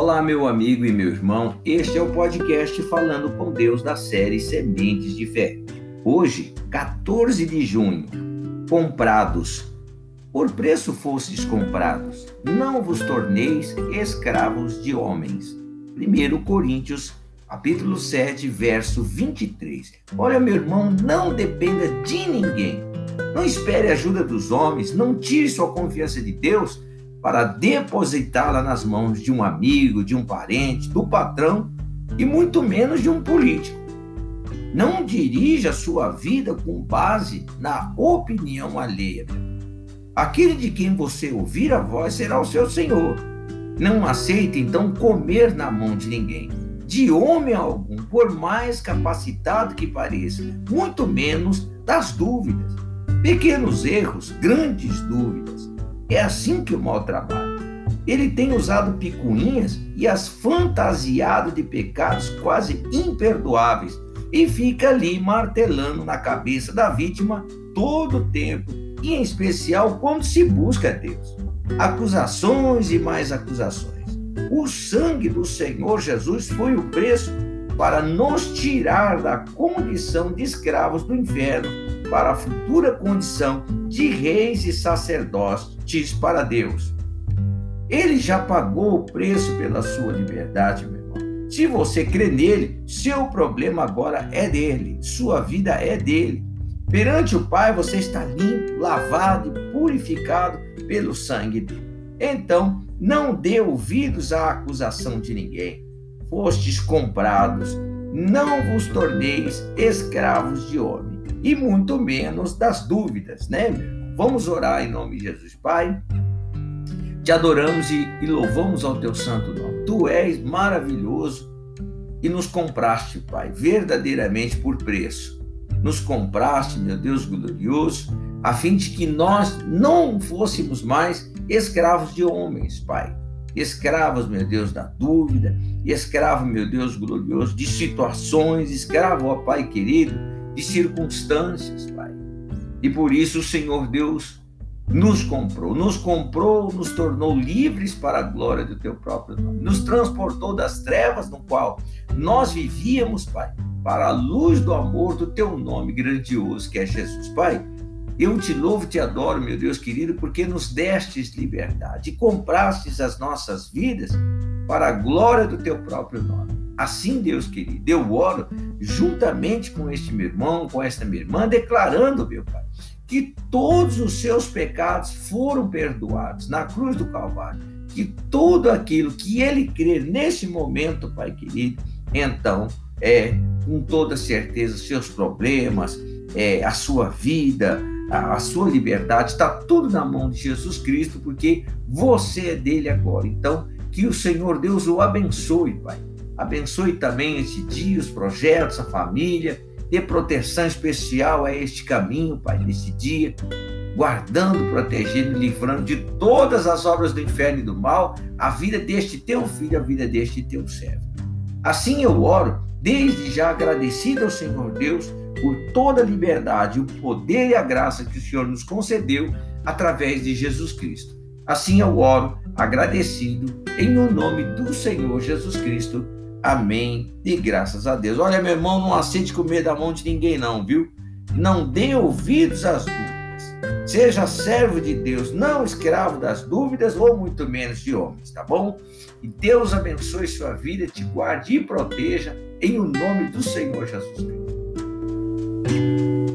Olá, meu amigo e meu irmão. Este é o podcast Falando com Deus da série Sementes de Fé. Hoje, 14 de junho. Comprados. Por preço fostes comprados. Não vos torneis escravos de homens. 1 Coríntios, capítulo 7, verso 23. Olha, meu irmão, não dependa de ninguém. Não espere a ajuda dos homens, não tire sua confiança de Deus para depositá-la nas mãos de um amigo, de um parente, do patrão e muito menos de um político. Não dirija sua vida com base na opinião alheia. Aquele de quem você ouvir a voz será o seu Senhor. Não aceite então comer na mão de ninguém, de homem algum, por mais capacitado que pareça, muito menos das dúvidas. Pequenos erros, grandes dúvidas. É assim que o mal trabalha. Ele tem usado picuinhas e as fantasiado de pecados quase imperdoáveis e fica ali martelando na cabeça da vítima todo o tempo, e em especial quando se busca Deus. Acusações e mais acusações. O sangue do Senhor Jesus foi o preço para nos tirar da condição de escravos do inferno para a futura condição de reis e sacerdotes para Deus. Ele já pagou o preço pela sua liberdade, meu irmão. Se você crê nele, seu problema agora é dele, sua vida é dele. Perante o Pai, você está limpo, lavado e purificado pelo sangue dele. Então, não dê ouvidos à acusação de ninguém. Fostes comprados, não vos torneis escravos de homem e muito menos das dúvidas, né? Vamos orar em nome de Jesus, Pai. Te adoramos e, e louvamos ao teu santo nome. Tu és maravilhoso e nos compraste, Pai, verdadeiramente por preço. Nos compraste, meu Deus glorioso, a fim de que nós não fôssemos mais escravos de homens, Pai. Escravos, meu Deus, da dúvida, escravo, meu Deus glorioso, de situações, escravo, ó Pai querido, de circunstâncias, Pai. E por isso o Senhor Deus nos comprou, nos comprou, nos tornou livres para a glória do teu próprio nome, nos transportou das trevas no qual nós vivíamos, Pai, para a luz do amor do teu nome grandioso que é Jesus, Pai. Eu te louvo e te adoro, meu Deus querido, porque nos destes liberdade e comprastes as nossas vidas para a glória do teu próprio nome. Assim, Deus querido, eu oro juntamente com este meu irmão, com esta minha irmã, declarando, meu Pai, que todos os seus pecados foram perdoados na cruz do Calvário, que tudo aquilo que ele crer nesse momento, Pai querido, então é com toda certeza seus problemas, é, a sua vida, a sua liberdade, está tudo na mão de Jesus Cristo, porque você é dele agora. Então, que o Senhor Deus o abençoe, Pai Abençoe também este dia, os projetos, a família. Dê proteção especial a este caminho, Pai, neste dia. Guardando, protegendo e livrando de todas as obras do inferno e do mal, a vida deste teu filho, a vida deste teu servo. Assim eu oro, desde já agradecido ao Senhor Deus por toda a liberdade, o poder e a graça que o Senhor nos concedeu através de Jesus Cristo. Assim eu oro, agradecido, em o nome do Senhor Jesus Cristo. Amém. E graças a Deus. Olha, meu irmão, não aceite comer da mão de ninguém, não, viu? Não dê ouvidos às dúvidas. Seja servo de Deus, não escravo das dúvidas ou muito menos de homens, tá bom? E Deus abençoe sua vida, te guarde e proteja em o nome do Senhor Jesus Cristo. thank you